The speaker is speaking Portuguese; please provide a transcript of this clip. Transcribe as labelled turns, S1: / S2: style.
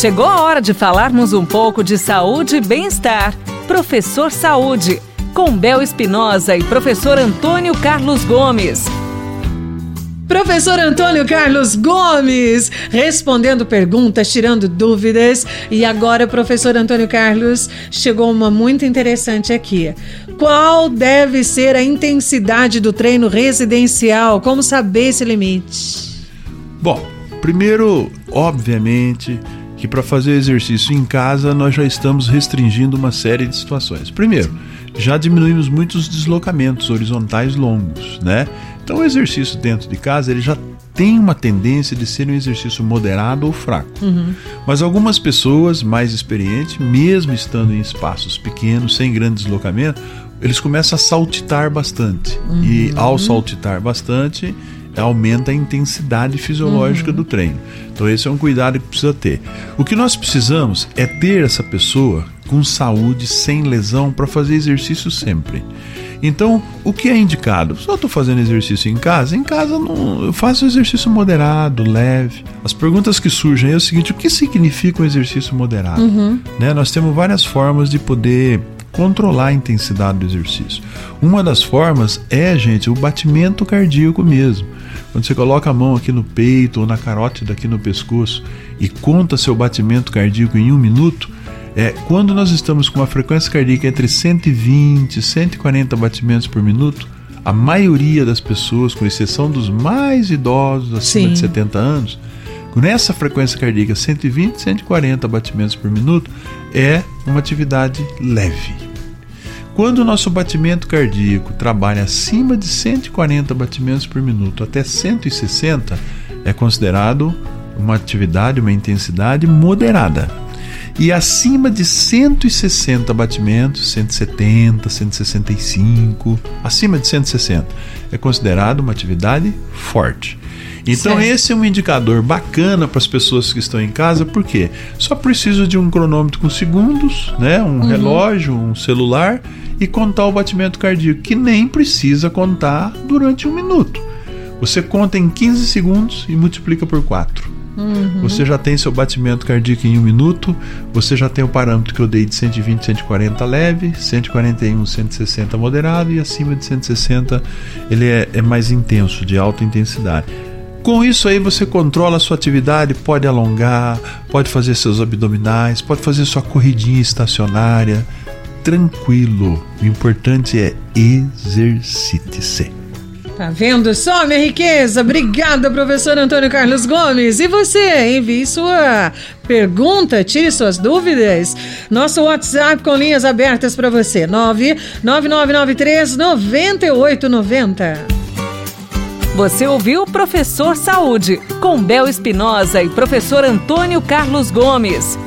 S1: Chegou a hora de falarmos um pouco de saúde e bem-estar. Professor Saúde, com Bel Espinosa e professor Antônio Carlos Gomes.
S2: Professor Antônio Carlos Gomes, respondendo perguntas, tirando dúvidas. E agora, professor Antônio Carlos, chegou uma muito interessante aqui. Qual deve ser a intensidade do treino residencial? Como saber esse limite?
S3: Bom, primeiro, obviamente, que para fazer exercício em casa nós já estamos restringindo uma série de situações. Primeiro, já diminuímos muitos deslocamentos horizontais longos, né? Então o exercício dentro de casa ele já tem uma tendência de ser um exercício moderado ou fraco. Uhum. Mas algumas pessoas mais experientes, mesmo estando em espaços pequenos, sem grande deslocamento, eles começam a saltitar bastante. Uhum. E ao saltitar bastante, aumenta a intensidade fisiológica uhum. do treino. Então esse é um cuidado que precisa ter. O que nós precisamos é ter essa pessoa com saúde, sem lesão, para fazer exercício sempre. Então, o que é indicado? Só estou fazendo exercício em casa? Em casa não, eu faço exercício moderado, leve. As perguntas que surgem é o seguinte: o que significa um exercício moderado? Uhum. Né? Nós temos várias formas de poder controlar a intensidade do exercício. Uma das formas é, gente, o batimento cardíaco mesmo. Quando você coloca a mão aqui no peito ou na carótida aqui no pescoço e conta seu batimento cardíaco em um minuto, é, quando nós estamos com uma frequência cardíaca entre 120 e 140 batimentos por minuto, a maioria das pessoas, com exceção dos mais idosos, acima Sim. de 70 anos, nessa frequência cardíaca 120, 140 batimentos por minuto, é uma atividade leve. Quando o nosso batimento cardíaco trabalha acima de 140 batimentos por minuto até 160, é considerado uma atividade, uma intensidade moderada e acima de 160 batimentos, 170, 165, acima de 160, é considerado uma atividade forte. Então certo. esse é um indicador bacana para as pessoas que estão em casa, porque só preciso de um cronômetro com segundos, né, um uhum. relógio, um celular e contar o batimento cardíaco, que nem precisa contar durante um minuto. Você conta em 15 segundos e multiplica por 4. Uhum. Você já tem seu batimento cardíaco em um minuto, você já tem o parâmetro que eu dei de 120, 140 leve, 141, 160 moderado e acima de 160 ele é, é mais intenso, de alta intensidade. Com isso aí você controla a sua atividade, pode alongar, pode fazer seus abdominais, pode fazer sua corridinha estacionária, tranquilo. O importante é exercite-se.
S2: Tá vendo só, minha riqueza? Obrigada, professor Antônio Carlos Gomes. E você, envie sua pergunta, tire suas dúvidas. Nosso WhatsApp com linhas abertas para você: 99993 9890.
S1: Você ouviu Professor Saúde, com Bel Espinosa e professor Antônio Carlos Gomes.